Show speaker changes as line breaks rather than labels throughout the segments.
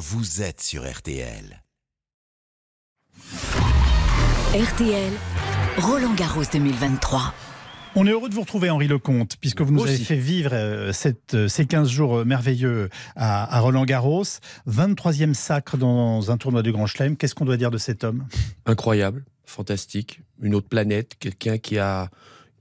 vous êtes sur RTL.
RTL, Roland Garros 2023.
On est heureux de vous retrouver, Henri Lecomte, puisque vous nous avez fait vivre euh, cette, euh, ces 15 jours euh, merveilleux à, à Roland Garros. 23e sacre dans un tournoi du Grand Chelem. Qu'est-ce qu'on doit dire de cet homme?
Incroyable, fantastique, une autre planète, quelqu'un qui a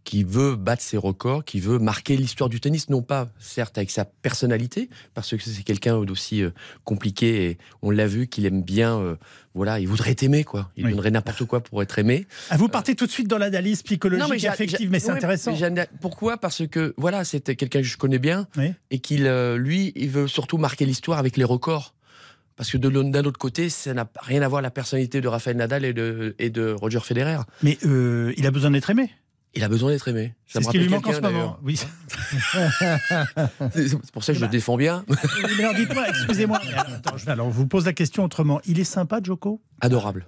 qui veut battre ses records, qui veut marquer l'histoire du tennis, non pas certes avec sa personnalité, parce que c'est quelqu'un d'aussi euh, compliqué et on l'a vu qu'il aime bien, euh, voilà, il voudrait être aimé quoi, il
Oui.
donnerait n'importe quoi pour être aimé.
Ah, Vous partez tout de suite dans l'analyse psychologique et
j'a-
affective, mais c'est
ouais,
intéressant.
Pourquoi? Parce que voilà, c'était quelqu'un que je connais bien
Oui.
et qu'il, euh, lui, il veut surtout marquer l'histoire avec les records. Parce que d'un autre côté, ça n'a rien à voir la personnalité de Rafael Nadal et de, et de Roger Federer.
Mais euh, il a besoin d'être aimé.
Il a besoin d'être aimé.
C'est ce qui lui manque en ce moment. Oui.
C'est pour ça que je le défends bien.
Mais alors dites-moi, excusez-moi. mais alors vous pose la question autrement. Il est sympa, Joko?
Adorable.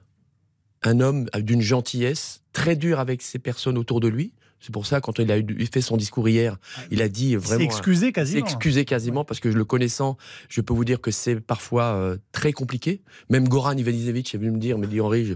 Un homme d'une gentillesse, très dur avec ses personnes autour de lui. C'est pour ça, quand il a fait son discours hier, il a dit vraiment.
excusé quasiment.
excusé quasiment parce que je le connaissant, je peux vous dire que c'est parfois euh, très compliqué. Même Goran Ivanisevic est venu me dire, me dit Henri, je,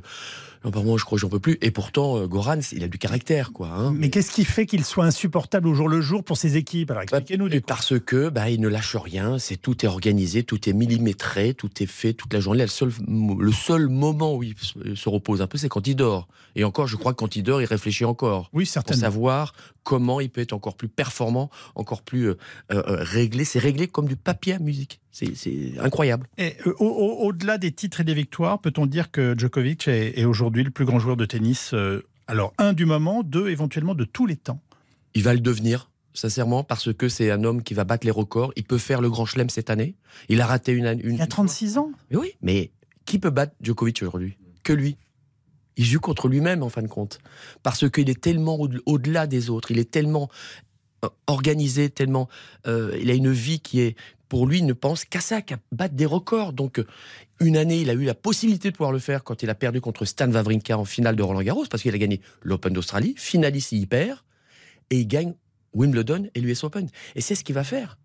non, par moi, je crois que j'en peux plus. Et pourtant, euh, Goran, il a du caractère, quoi. hein.
Mais qu'est-ce qui fait qu'il soit insupportable au jour le jour pour ses équipes? Alors expliquez-nous. Du coup.
parce que bah, il ne lâche rien, c'est tout est organisé, tout est millimétré, tout est fait toute la journée. Le seul, le seul moment où il se- se repose un peu, c'est quand il dort. Et encore, je crois que quand il dort, il réfléchit encore
Oui,
pour
certainement.
savoir comment il peut être encore plus performant, encore plus euh, euh, réglé. C'est réglé comme du papier à musique. C'est- incroyable.
Et, euh, au- au- Au-delà des titres et des victoires, peut-on dire que Djokovic est, est aujourd'hui le plus grand joueur de tennis euh, Alors, un du moment, deux éventuellement de tous les temps?
Il va le devenir. Sincèrement, parce que c'est un homme qui va battre les records. Il peut faire le grand chelem cette année. Il a raté une année.
Il a 36 ans.
Mais oui, mais qui peut battre Djokovic aujourd'hui? Que lui. Il joue contre lui-même en fin de compte. Parce qu'il est tellement au- au-delà des autres, il est tellement organisé, tellement... euh, il a une vie qui est... Pour lui, il ne pense qu'à ça, qu'à battre des records. Donc, euh, une année, il a eu la possibilité de pouvoir le faire quand il a perdu contre Stan Wawrinka en finale de Roland Garros, parce qu'il a gagné l'Open d'Australie, finaliste, il perd, et il gagne Wimbledon et l'US Open. Et c'est ce qu'il va faire.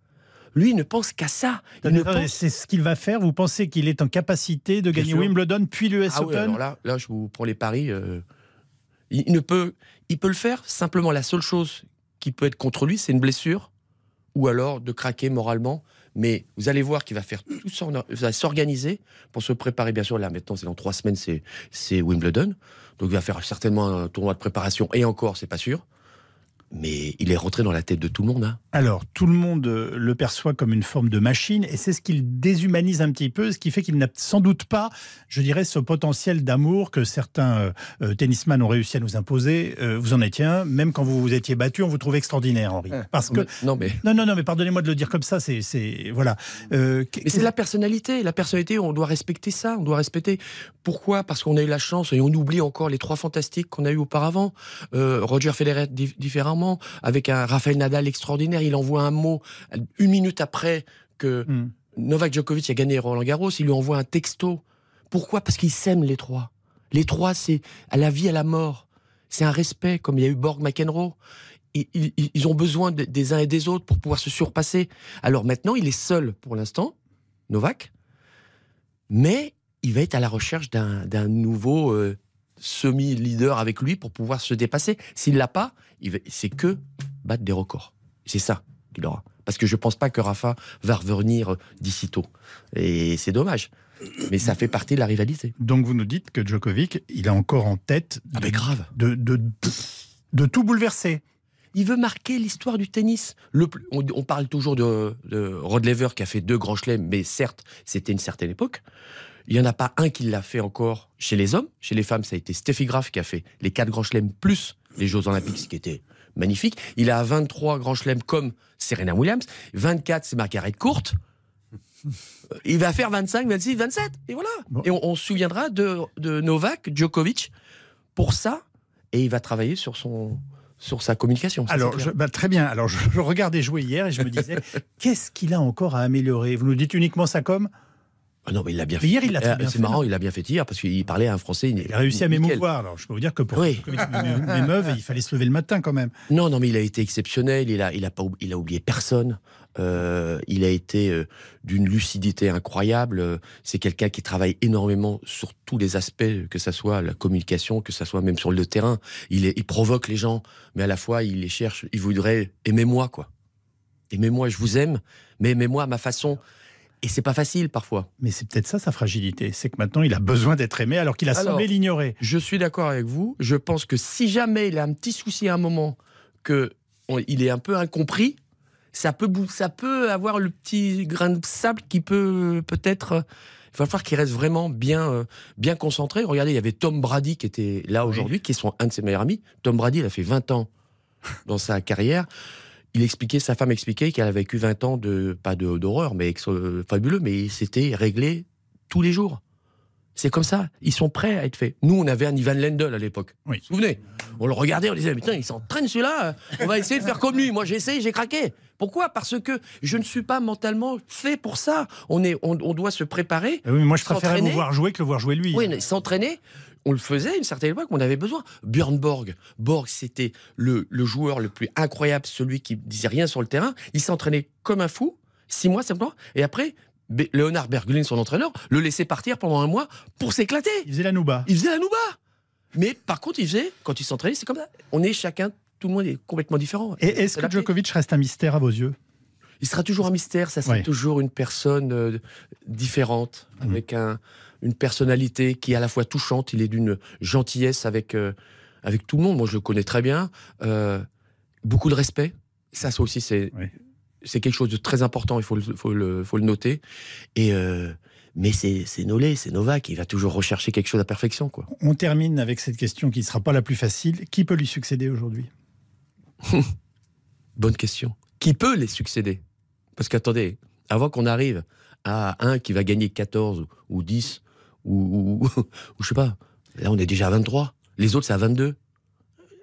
Lui, il ne pense qu'à ça. Pense
C'est ce qu'il va faire. Vous pensez qu'il est en capacité de
Bien
gagner
sûr.
Wimbledon puis l'US
Ah oui,
Open
alors là, là, je vous prends les paris. euh, il ne peut, il peut le faire. Simplement, la seule chose qui peut être contre lui, c'est une blessure, ou alors de craquer moralement. Mais vous allez voir qu'il va faire tout ça, va s'organiser pour se préparer. Bien sûr, là maintenant, c'est dans trois semaines, c'est c'est Wimbledon, donc il va faire certainement un tournoi de préparation. Et encore, c'est pas sûr. Mais il est rentré dans la tête de tout le monde. hein.
Alors, tout le monde euh, le perçoit comme une forme de machine, et c'est ce qu'il déshumanise un petit peu, ce qui fait qu'il n'a sans doute pas, je dirais, ce potentiel d'amour que certains euh, euh, tennisman ont réussi à nous imposer. Euh, vous en étiez un, même quand vous vous étiez battu, on vous trouvait extraordinaire, Henri. Parce que...
Non, mais
Non, non, non, mais pardonnez-moi de le dire comme ça, c'est... c'est- Voilà. Euh,
Mais c'est la personnalité. La personnalité, on doit respecter ça. On doit respecter. Pourquoi? Parce qu'on a eu la chance et on oublie encore les trois fantastiques qu'on a eu auparavant. Roger Federer di- différemment, avec un Rafael Nadal extraordinaire. Il envoie un mot une minute après que
Hmm.
Novak Djokovic a gagné Roland Garros. Il lui envoie un texto. Pourquoi? Parce qu'ils s'aiment les trois. Les trois, c'est à la vie, à la mort. C'est un respect, comme il y a eu Borg McEnroe. Ils, ils- ils ont besoin de- des uns et des autres pour pouvoir se surpasser. Alors maintenant, il est seul pour l'instant, Novak, mais il va être à la recherche d'un nouveau euh, semi-leader avec lui pour pouvoir se dépasser. S'il l'a pas, c'est que battre des records. C'est ça qu'il aura. Parce que je pense pas que Rafa va revenir d'ici tôt. Et c'est dommage. Mais ça fait partie de la rivalité.
Donc vous nous dites que Djokovic, il a encore en tête
Ah mais grave.
de, de, de, de tout bouleverser.
Il veut marquer l'histoire du tennis. Le on, on parle toujours de, de Rod Laver qui a fait deux grands chelems, mais certes, c'était une certaine époque. Il n'y en a pas un qui l'a fait encore chez les hommes. Chez les femmes, ça a été Steffi Graf qui a fait les quatre grands chelems plus les Jeux Olympiques, ce qui était magnifique. Il a 23 grands chelems comme Serena Williams. 24, c'est Margaret Court. Il va faire 25, 26, 27. Et voilà.
Bon.
Et on, on se souviendra de, de Novak Djokovic pour ça. Et il va travailler sur, son, sur sa communication. ça,
Alors, je, bah, très bien. Alors, je, je regardais jouer hier et je me disais, qu'est-ce qu'il a encore à améliorer? Vous nous dites uniquement ça comme
Ah non, mais il l'a bien fait.
Hier, il l'a bien
C'est marrant, il a bien fait hier parce qu'il parlait à un Français.
Il a réussi à m'émouvoir. Alors, je peux vous dire que pour
Oui.
M'émeuve, il fallait se lever le matin quand même.
Non, non, mais il a été exceptionnel. Il a, il a pas, il a oublié personne. Euh, il a été euh, d'une lucidité incroyable. C'est quelqu'un qui travaille énormément sur tous les aspects, que ça soit la communication, que ça soit même sur le terrain. Il, est, il provoque les gens, mais à la fois il les cherche. Il voudrait aimez-moi quoi. Aimez-moi, je vous aime, mais aimez-moi à ma façon. Et c'est pas facile parfois.
Mais c'est peut-être ça sa fragilité. C'est que maintenant, il a besoin d'être aimé alors qu'il a
Alors,
semblé l'ignorer.
Je suis d'accord avec vous. Je pense que si jamais il a un petit souci à un moment, que on- il est un peu incompris, ça peut, ça peut avoir le petit grain de sable qui peut peut-être. euh, Il va falloir qu'il reste vraiment bien, euh, bien concentré. Regardez, il y avait Tom Brady qui était là
Oui.
aujourd'hui, qui est son, un de ses meilleurs amis. Tom Brady, il a fait 20 ans dans sa carrière. Il expliquait, sa femme expliquait qu'elle a vécu 20 ans de, pas de- d'horreur, mais euh, fabuleux, mais c'était réglé tous les jours. C'est comme ça. Ils sont prêts à être faits. Nous, on avait un Ivan Lendl à l'époque.
Oui.
Vous vous souvenez? On le regardait, on disait, putain, il s'entraîne celui-là. On va essayer de faire comme lui. Moi, j'ai essayé, j'ai craqué. Pourquoi? Parce que je ne suis pas mentalement fait pour ça. On, est, on, on doit se préparer.
Ah Oui, mais moi, je préférais
S'entraîner
voir jouer que le voir jouer lui.
Oui, s'entraîner, on le faisait à une certaine époque, on avait besoin. Björn Borg, Borg, c'était le, le joueur le plus incroyable, celui qui disait rien sur le terrain. Il s'entraînait comme un fou, six mois simplement, et après, Be- Leonard Bergulin, son entraîneur, le laissait partir pendant un mois pour s'éclater.
Il faisait la nouba.
Il faisait la nouba. Mais par contre, il faisait, quand il s'entraînait, c'est comme ça. On est chacun, tout le monde est complètement différent.
Et est-ce que
paix.
Djokovic reste un mystère à vos yeux?
Il sera toujours un mystère, ça sera toujours une personne euh, différente,
Mhm.
avec un, une personnalité qui est à la fois touchante, il est d'une gentillesse avec, euh, avec tout le monde, moi je le connais très bien, euh, beaucoup de respect, ça, ça aussi c'est quelque chose de très important, il faut le, faut le, faut le noter, et... mais c'est c'est Nolé, c'est Novak, il va toujours rechercher quelque chose à perfection. Quoi.
On termine avec cette question qui ne sera pas la plus facile. Qui peut lui succéder aujourd'hui?
Bonne question. Qui peut les succéder? Parce qu'attendez, avant qu'on arrive à un qui va gagner 14 ou, ou 10, ou, ou, ou je sais pas, là on est déjà à 23. Les autres c'est à 22.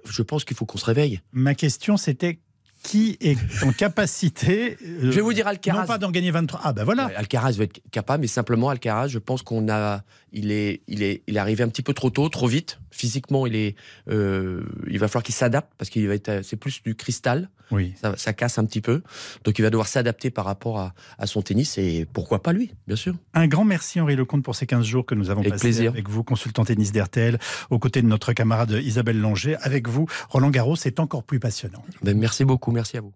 Je pense qu'il faut qu'on se réveille.
Ma question, c'était qui est en capacité. euh,
Je vais vous dire Alcaraz.
Non pas d'en gagner 23. Ah ben voilà.
Alcaraz va être capable, mais simplement Alcaraz, je pense qu'on a, il est, il est, il est arrivé un petit peu trop tôt, trop vite. Physiquement, il est, euh, il va falloir qu'il s'adapte parce qu'il va être, c'est plus du cristal,
Oui.
ça, ça casse un petit peu, donc il va devoir s'adapter par rapport à, à son tennis et pourquoi pas lui, bien sûr.
Un grand merci Henri Lecomte pour ces 15 jours que nous avons
Avec
passés
plaisir.
avec vous, consultant tennis d'RTL, aux côtés de notre camarade Isabelle Langer. Avec vous, Roland Garros, c'est encore plus passionnant.
Ben, merci beaucoup, merci à vous.